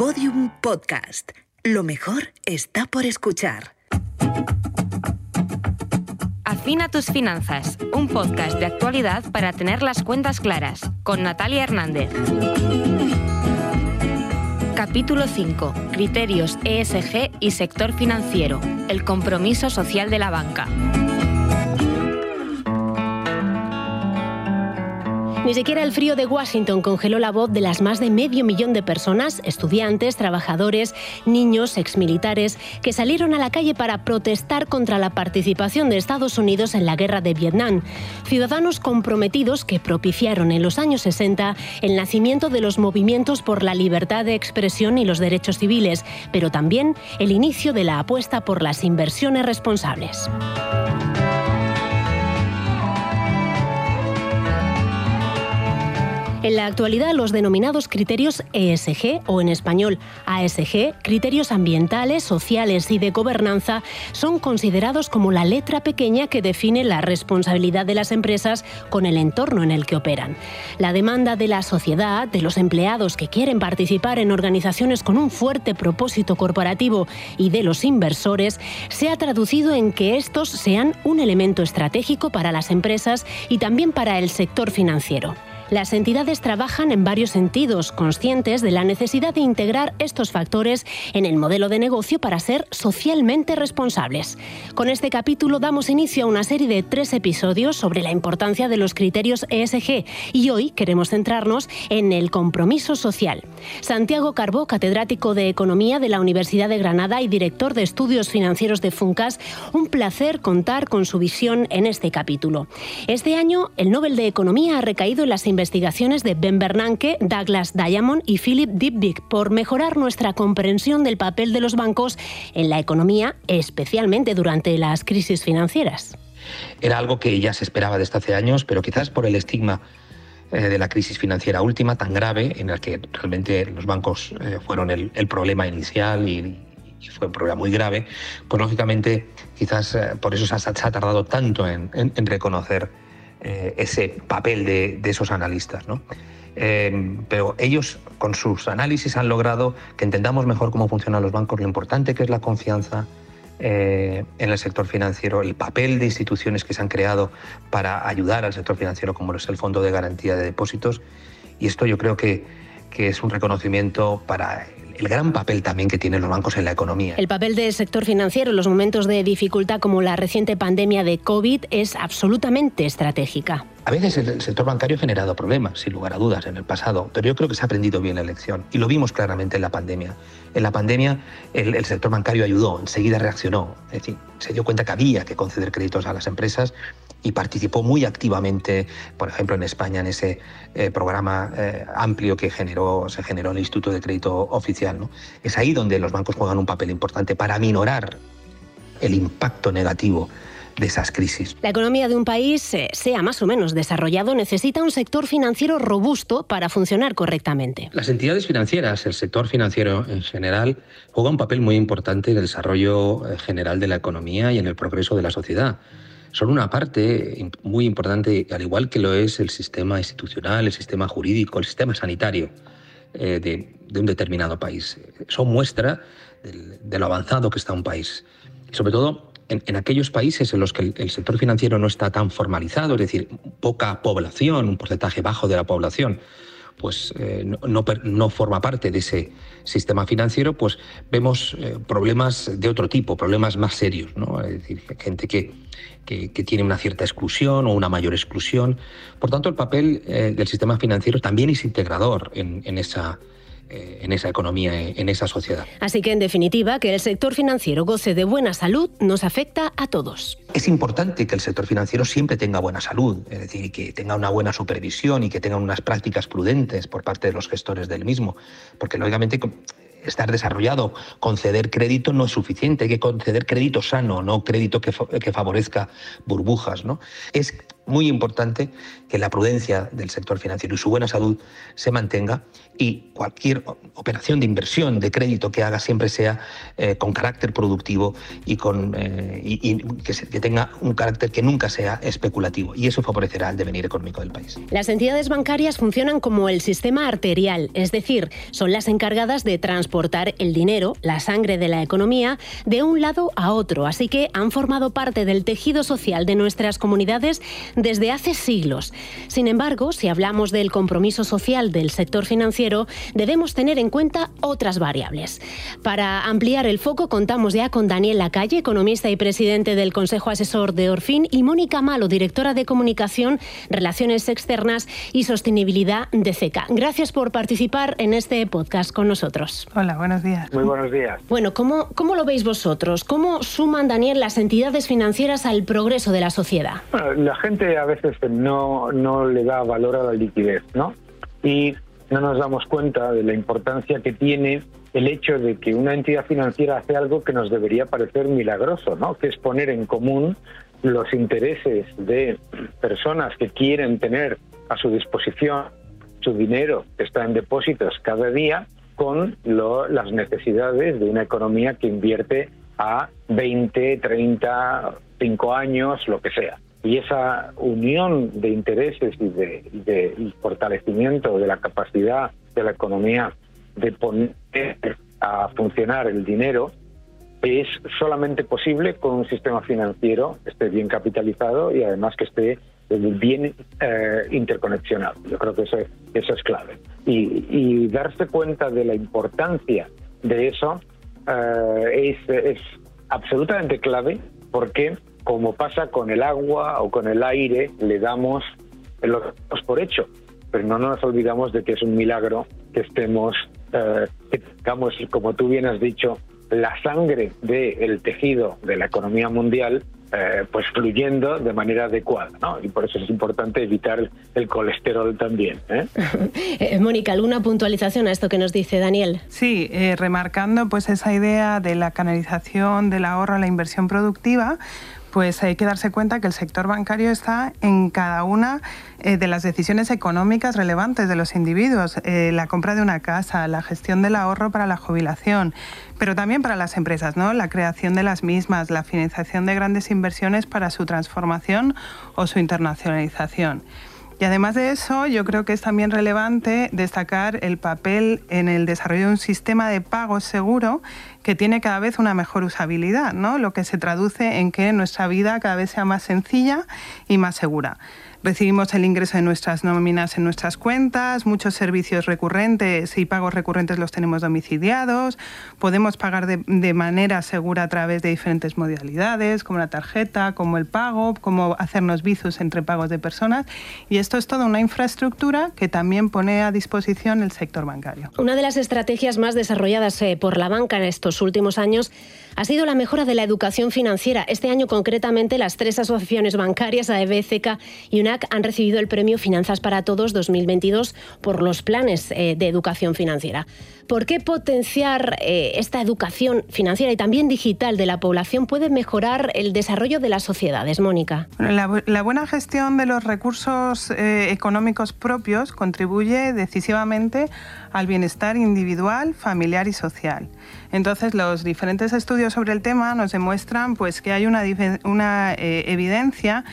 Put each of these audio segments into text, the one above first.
Podium Podcast. Lo mejor está por escuchar. Afina tus finanzas, un podcast de actualidad para tener las cuentas claras, con Natalia Hernández. Capítulo 5. Criterios ESG y sector financiero. El compromiso social de la banca. Ni siquiera el frío de Washington congeló la voz de las más de medio millón de personas, estudiantes, trabajadores, niños, exmilitares, que salieron a la calle para protestar contra la participación de Estados Unidos en la guerra de Vietnam. Ciudadanos comprometidos que propiciaron en los años 60 el nacimiento de los movimientos por la libertad de expresión y los derechos civiles, pero también el inicio de la apuesta por las inversiones responsables. En la actualidad, los denominados criterios ESG o en español ASG, criterios ambientales, sociales y de gobernanza, son considerados como la letra pequeña que define la responsabilidad de las empresas con el entorno en el que operan. La demanda de la sociedad, de los empleados que quieren participar en organizaciones con un fuerte propósito corporativo y de los inversores, se ha traducido en que estos sean un elemento estratégico para las empresas y también para el sector financiero. Las entidades trabajan en varios sentidos, conscientes de la necesidad de integrar estos factores en el modelo de negocio para ser socialmente responsables. Con este capítulo damos inicio a una serie de tres episodios sobre la importancia de los criterios ESG y hoy queremos centrarnos en el compromiso social. Santiago Carbó, catedrático de Economía de la Universidad de Granada y director de estudios financieros de Funcas, un placer contar con su visión en este capítulo. Este año el Nobel de Economía ha recaído en las de Ben Bernanke, Douglas Diamond y Philip Dybvig por mejorar nuestra comprensión del papel de los bancos en la economía, especialmente durante las crisis financieras. Era algo que ya se esperaba desde hace años, pero quizás por el estigma eh, de la crisis financiera última tan grave, en la que realmente los bancos eh, fueron el, problema inicial y, fue un problema muy grave, pues lógicamente quizás eh, por eso se ha, tardado tanto en reconocer eh, ese papel de, esos analistas. Eh, pero ellos con sus análisis han logrado que entendamos mejor cómo funcionan los bancos, lo importante que es la confianza eh, en el sector financiero, el papel de instituciones que se han creado para ayudar al sector financiero, como es el Fondo de Garantía de Depósitos. Y esto yo creo que, que es un reconocimiento para el gran papel también que tienen los bancos en la economía. El papel del sector financiero en los momentos de dificultad como la reciente pandemia de COVID es absolutamente estratégica. A veces el sector bancario ha generado problemas, sin lugar a dudas, en el pasado, pero yo creo que se ha aprendido bien la lección y lo vimos claramente en la pandemia. En la pandemia el, el sector bancario ayudó, enseguida reaccionó, es decir, se dio cuenta que había que conceder créditos a las empresas y participó muy activamente, por ejemplo, en España, en ese eh, programa eh, amplio que generó, se generó en el Instituto de Crédito Oficial. ¿no? Es ahí donde los bancos juegan un papel importante para minorar el impacto negativo de esas crisis. La economía de un país, eh, sea más o menos desarrollado, necesita un sector financiero robusto para funcionar correctamente. Las entidades financieras, el sector financiero en general, juega un papel muy importante en el desarrollo general de la economía y en el progreso de la sociedad son una parte muy importante, al igual que lo es el sistema institucional, el sistema jurídico, el sistema sanitario eh, de, un determinado país. Son muestra de lo avanzado que está un país. sobre todo en, aquellos países en los que el, sector financiero no está tan formalizado, es decir, poca población, un porcentaje bajo de la población, pues eh, no, forma parte de ese sistema financiero, pues vemos eh, problemas de otro tipo, problemas más serios, ¿no? Es decir, gente que, que, tiene una cierta exclusión o una mayor exclusión. Por tanto, el papel eh, del sistema financiero también es integrador en, esa en esa economía, en esa sociedad. Así que, en definitiva, que el sector financiero goce de buena salud nos afecta a todos. Es importante que el sector financiero siempre tenga buena salud, es decir, que tenga una buena supervisión y que tenga unas prácticas prudentes por parte de los gestores del mismo, porque lógicamente estar desarrollado. Conceder crédito no es suficiente, hay que conceder crédito sano, no crédito que, que favorezca burbujas. ¿no? Es muy importante que la prudencia del sector financiero y su buena salud se mantenga y cualquier operación de inversión, de crédito que haga siempre sea eh, con carácter productivo y, con, eh, que, tenga un carácter que nunca sea especulativo. Y eso favorecerá el devenir económico del país. Las entidades bancarias funcionan como el sistema arterial, es decir, son las encargadas de transportar el dinero, la sangre de la economía, de un lado a otro. Así que han formado parte del tejido social de nuestras comunidades desde hace siglos. Sin embargo, si hablamos del compromiso social del sector financiero, debemos tener en cuenta otras variables. Para ampliar el foco, contamos ya con Daniel Lacalle, economista y presidente del Consejo Asesor de Orfin, y Mónica Malo, directora de Comunicación, Relaciones Externas y Sostenibilidad de CECA. Gracias por participar en este podcast con nosotros. Hola, buenos días. Muy buenos días. Bueno, ¿cómo, cómo lo veis vosotros? ¿Cómo suman, Daniel, las entidades financieras al progreso de la sociedad? la gente a veces no, no le da valor a la liquidez, ¿no? Y no nos damos cuenta de la importancia que tiene el hecho de que una entidad financiera hace algo que nos debería parecer milagroso, ¿no? Que es poner en común los intereses de personas que quieren tener a su disposición su dinero que está en depósitos cada día con las necesidades de una economía que invierte a 20, 30, 5 años, lo que sea. Y esa unión de intereses y de, fortalecimiento de la capacidad de la economía de poner a funcionar el dinero es solamente posible con un sistema financiero que esté bien capitalizado y además que esté bien eh, interconexionado. Yo creo que eso, eso es clave. Y, darse cuenta de la importancia de eso eh, es, es absolutamente clave porque como pasa con el agua o con el aire, le damos, lo damos por hecho, pero no nos olvidamos de que es un milagro que estemos, eh, que tengamos, como tú bien has dicho, la sangre del tejido de la economía mundial eh, pues fluyendo de manera adecuada, ¿no? Y por eso es importante evitar el, colesterol también. ¿eh? ¿eh? Mónica, ¿alguna puntualización a esto que nos dice Daniel? Sí, remarcando pues esa idea de la canalización del ahorro a la inversión productiva, pues hay que darse cuenta que el sector bancario está en cada una eh, de las decisiones económicas relevantes de los individuos, eh, la compra de una casa, la gestión del ahorro para la jubilación, pero también para las empresas, ¿no? la creación de las mismas, la financiación de grandes inversiones para su transformación o su internacionalización. Y además de eso, yo creo que es también relevante destacar el papel en el desarrollo de un sistema de pagos seguro que tiene cada vez una mejor usabilidad, ¿no? lo que se traduce en que nuestra vida cada vez sea más sencilla y más segura recibimos el ingreso de nuestras nóminas en nuestras cuentas, muchos servicios recurrentes y pagos recurrentes los tenemos domiciliados, podemos pagar de, manera segura a través de diferentes modalidades, como la tarjeta, como el pago, como hacernos visos entre pagos de personas. Y esto es toda una infraestructura que también pone a disposición el sector bancario. Una de las estrategias más desarrolladas eh, por la banca en estos últimos años ha sido la mejora de la educación financiera. Este año concretamente las tres asociaciones bancarias, AEB, CECA y UNAC, han recibido el premio Finanzas para Todos 2022 por los planes eh, de educación financiera. ¿Por qué potenciar eh, esta educación financiera y también digital de la población puede mejorar el desarrollo de las sociedades, Mónica? la, buena gestión de los recursos eh, económicos propios contribuye decisivamente al bienestar individual, familiar y social. Entonces, los diferentes estudios sobre el tema nos demuestran pues, que hay una, eh, evidencia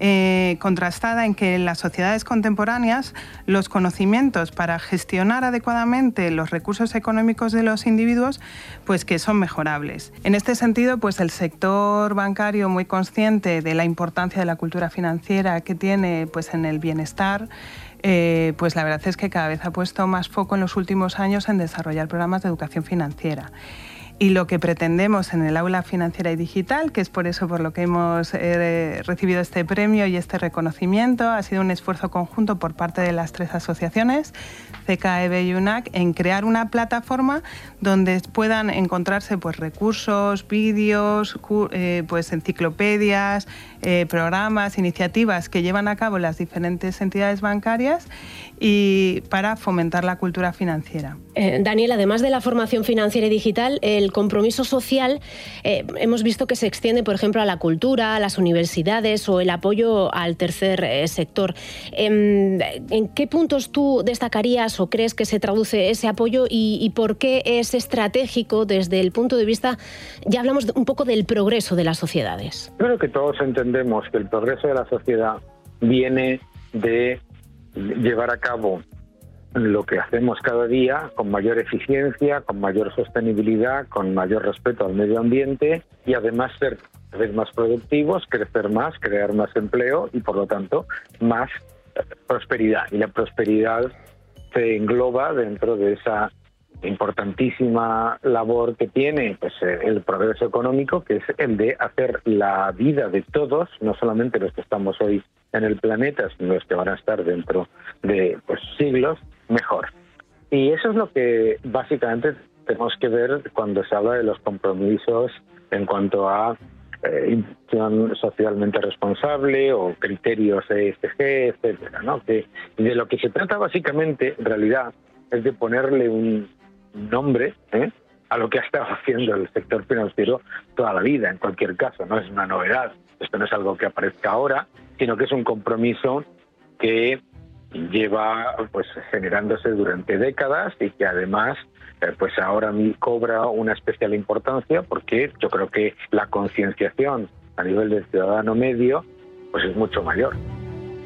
eh, contrastada en que en las sociedades contemporáneas los conocimientos para gestionar adecuadamente los recursos económicos de los individuos pues que son mejorables. En este sentido, pues el sector bancario muy consciente de la importancia de la cultura financiera que tiene pues en el bienestar eh, pues la verdad es que cada vez ha puesto más foco en los últimos años en desarrollar programas de educación financiera y lo que pretendemos en el aula financiera y digital, que es por eso por lo que hemos eh, recibido este premio y este reconocimiento, ha sido un esfuerzo conjunto por parte de las tres asociaciones, CKEB y UNAC, en crear una plataforma donde puedan encontrarse pues, recursos, vídeos, eh, pues, enciclopedias, eh, programas, iniciativas que llevan a cabo las diferentes entidades bancarias y para fomentar la cultura financiera. Daniel, además de la formación financiera y digital, el compromiso social eh, hemos visto que se extiende, por ejemplo, a la cultura, a las universidades o el apoyo al tercer eh, sector. Em, ¿En, qué puntos tú destacarías o crees que se traduce ese apoyo y, por qué es estratégico desde el punto de vista, ya hablamos un poco del progreso de las sociedades? Creo que todos entendemos que el progreso de la sociedad viene de llevar a cabo lo que hacemos cada día con mayor eficiencia, con mayor sostenibilidad, con mayor respeto al medio ambiente y además ser más productivos, crecer más, crear más empleo y por lo tanto más prosperidad. Y la prosperidad se engloba dentro de esa importantísima labor que tiene pues, el progreso económico, que es el de hacer la vida de todos, no solamente los que estamos hoy en el planeta, sino los que van a estar dentro de pues, siglos, mejor. Y eso es lo que básicamente tenemos que ver cuando se habla de los compromisos en cuanto a eh, socialmente responsable o criterios ESG, etcétera, ¿no? Que de lo que se trata básicamente, en realidad, es de ponerle un nombre ¿eh? a lo que ha estado haciendo el sector financiero toda la vida, en cualquier caso, no es una novedad. Esto no es algo que aparezca ahora, sino que es un compromiso que lleva pues generándose durante décadas y que además eh, pues ahora cobra una especial importancia porque yo creo que la concienciación a nivel del ciudadano medio pues es mucho mayor.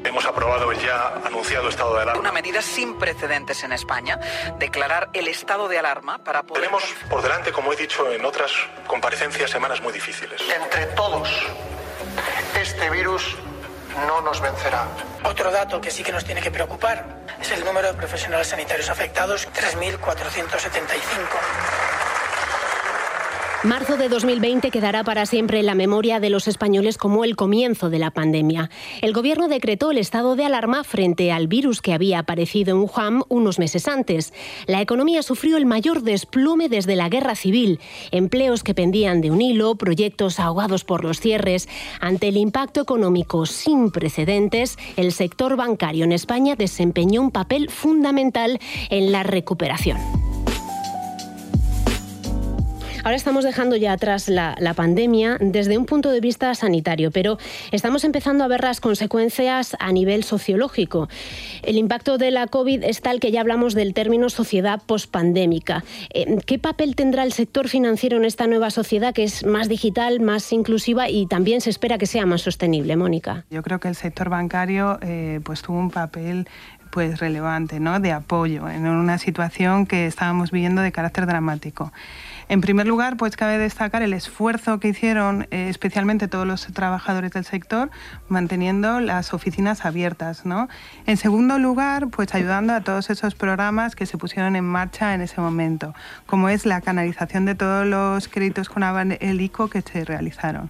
Hemos aprobado el ya anunciado estado de alarma. Una medida sin precedentes en España, declarar el estado de alarma para poder... Tenemos por delante, como he dicho en otras comparecencias, semanas muy difíciles. Entre todos, este virus no nos vencerá. Otro dato que sí que nos tiene que preocupar es el número de profesionales sanitarios afectados, 3.475. Marzo de 2020 quedará para siempre en la memoria de los españoles como el comienzo de la pandemia. El gobierno decretó el estado de alarma frente al virus que había aparecido en Wuhan unos meses antes. La economía sufrió el mayor desplome desde la guerra civil. Empleos que pendían de un hilo, proyectos ahogados por los cierres. Ante el impacto económico sin precedentes, el sector bancario en España desempeñó un papel fundamental en la recuperación. Ahora estamos dejando ya atrás la, pandemia desde un punto de vista sanitario, pero estamos empezando a ver las consecuencias a nivel sociológico. El impacto de la COVID es tal que ya hablamos del término sociedad pospandémica. Eh, ¿Qué papel tendrá el sector financiero en esta nueva sociedad que es más digital, más inclusiva y también se espera que sea más sostenible, Mónica? Yo creo que el sector bancario eh, pues tuvo un papel pues relevante, ¿no? de apoyo en una situación que estábamos viviendo de carácter dramático. En primer lugar, pues cabe destacar el esfuerzo que hicieron eh, especialmente todos los trabajadores del sector manteniendo las oficinas abiertas. ¿no? En segundo lugar, pues ayudando a todos esos programas que se pusieron en marcha en ese momento, como es la canalización de todos los créditos con el ICO que se realizaron.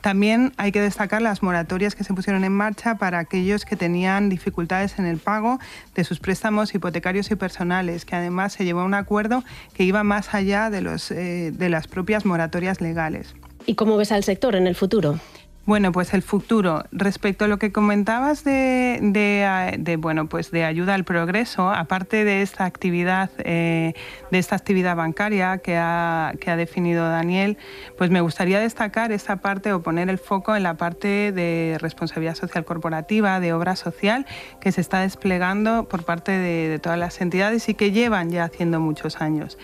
También hay que destacar las moratorias que se pusieron en marcha para aquellos que tenían dificultades en el pago de sus préstamos hipotecarios y personales, que además se llevó a un acuerdo que iba más allá de eh, de las propias moratorias legales. ¿Y cómo ves al sector en el futuro? Bueno, pues el futuro. Respecto a lo que comentabas de, bueno, pues de ayuda al progreso, aparte de esta actividad, eh, de esta actividad bancaria que ha, que ha definido Daniel, pues me gustaría destacar esta parte o poner el foco en la parte de responsabilidad social corporativa, de obra social, que se está desplegando por parte de, todas las entidades y que llevan ya haciendo muchos años.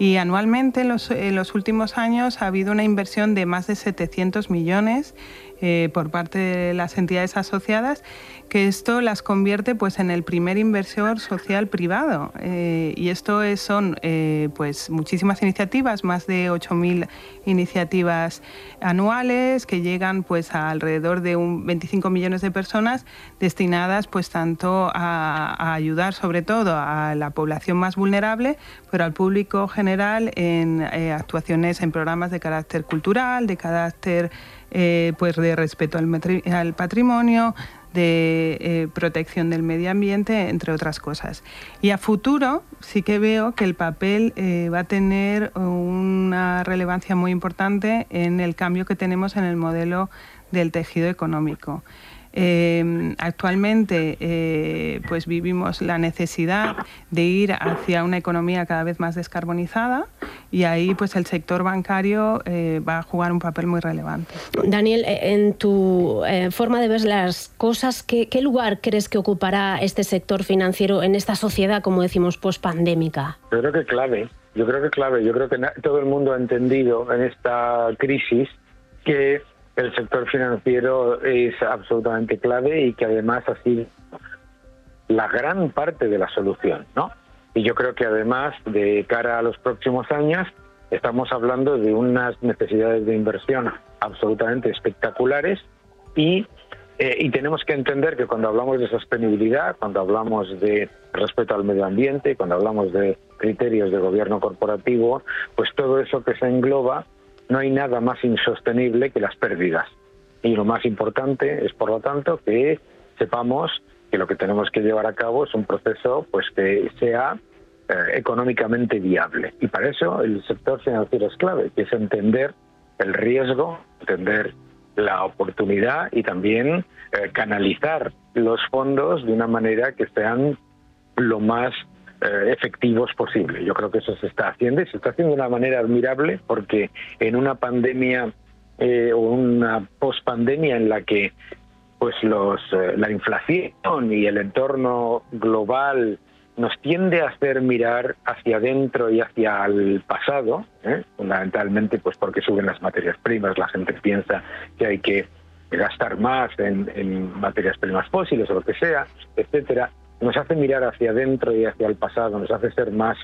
Y anualmente en los, en los últimos años ha habido una inversión de más de 700 millones eh, por parte de las entidades asociadas, que esto las convierte pues, en el primer inversor social privado. Eh, y esto son eh, pues, muchísimas iniciativas, más de 8.000 iniciativas anuales que llegan pues, a alrededor de un 25 millones de personas destinadas pues, tanto a, ayudar sobre todo a la población más vulnerable, pero al público general en actuaciones en programas de carácter cultural, de carácter eh, pues de respeto al, patrimonio, de eh, protección del medio ambiente, entre otras cosas. Y a futuro sí que veo que el papel eh, va a tener una relevancia muy importante en el cambio que tenemos en el modelo del tejido económico. Actualmente pues vivimos la necesidad de ir hacia una economía cada vez más descarbonizada y ahí pues el sector bancario eh, va a jugar un papel muy relevante. Daniel, eh, en tu eh, forma de ver las cosas, ¿qué, lugar crees que ocupará este sector financiero en esta sociedad, como decimos, post-pandémica? Yo creo que clave, yo creo que clave, yo creo que todo el mundo ha entendido en esta crisis que el sector financiero es absolutamente clave y que además ha sido la gran parte de la solución, ¿no? Y yo creo que además, de cara a los próximos años, estamos hablando de unas necesidades de inversión absolutamente espectaculares y, eh, y tenemos que entender que cuando hablamos de sostenibilidad, cuando hablamos de respeto al medio ambiente, cuando hablamos de criterios de gobierno corporativo, pues todo eso que se engloba, no hay nada más insostenible que las pérdidas. Y lo más importante es, por lo tanto, que sepamos que lo que tenemos que llevar a cabo es un proceso pues que sea eh, económicamente viable. Y para eso el sector financiero es clave, que es entender el riesgo, entender la oportunidad y también eh, canalizar los fondos de una manera que sean lo más eh, efectivos posible. Yo creo que eso se está haciendo y se está haciendo de una manera admirable porque en una pandemia o una pospandemia en la que pues los, eh, la inflación y el entorno global nos tiende a hacer mirar hacia adentro y hacia el pasado, ¿eh? fundamentalmente pues porque suben las materias primas, la gente piensa que hay que gastar más en, materias primas fósiles o lo que sea, etcétera, nos hace mirar hacia adentro y hacia el pasado, nos hace ser más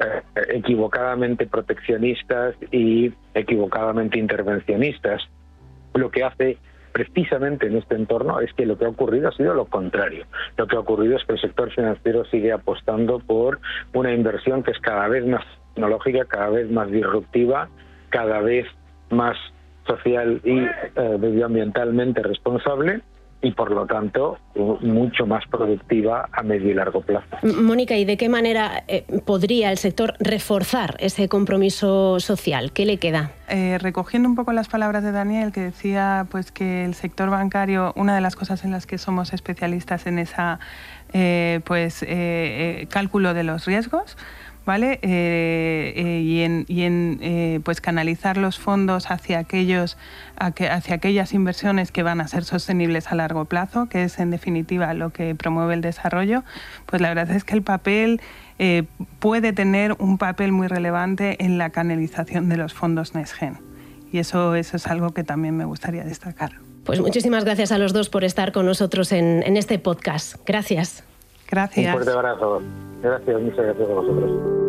eh, equivocadamente proteccionistas y equivocadamente intervencionistas, lo que hace precisamente en este entorno es que lo que ha ocurrido ha sido lo contrario. Lo que ha ocurrido es que el sector financiero sigue apostando por una inversión que es cada vez más tecnológica, cada vez más disruptiva, cada vez más social y eh, medioambientalmente responsable y por lo tanto mucho más productiva a medio y largo plazo. Mónica, ¿y de qué manera eh, podría el sector reforzar ese compromiso social? ¿Qué le queda? Eh, recogiendo un poco las palabras de Daniel, que decía pues que el sector bancario, una de las cosas en las que somos especialistas en esa eh, pues cálculo de los riesgos, ¿vale? Eh, eh, y en, y en eh, pues canalizar los fondos hacia, aquellos, hacia aquellas inversiones que van a ser sostenibles a largo plazo, que es en definitiva lo que promueve el desarrollo, pues la verdad es que el papel puede tener un papel muy relevante en la canalización de los fondos NESGEN. Y eso, eso es algo que también me gustaría destacar. Pues muchísimas gracias a los dos por estar con nosotros en, en este podcast. Gracias. Gracias. Un fuerte abrazo. Gracias, muchas gracias a vosotros.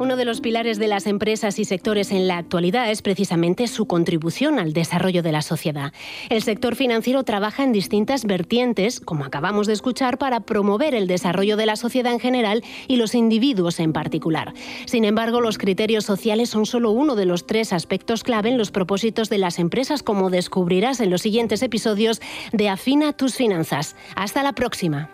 Uno de los pilares de las empresas y sectores en la actualidad es precisamente su contribución al desarrollo de la sociedad. El sector financiero trabaja en distintas vertientes, como acabamos de escuchar, para promover el desarrollo de la sociedad en general y los individuos en particular. Sin embargo, los criterios sociales son solo uno de los tres aspectos clave en los propósitos de las empresas, como descubrirás en los siguientes episodios de Afina tus finanzas. Hasta la próxima.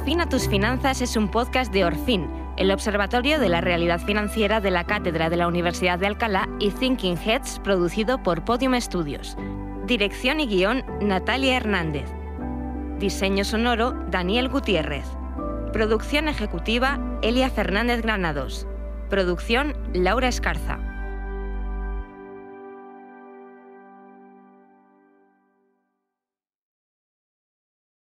Afina tus finanzas es un podcast de Orfin, el Observatorio de la Realidad Financiera de la Cátedra de la Universidad de Alcalá y Thinking Heads, producido por Podium Studios. Dirección y guion, Natalia Hernández. Diseño sonoro, Daniel Gutiérrez. Producción ejecutiva, Elia Fernández Granados. Producción, Laura Escarza.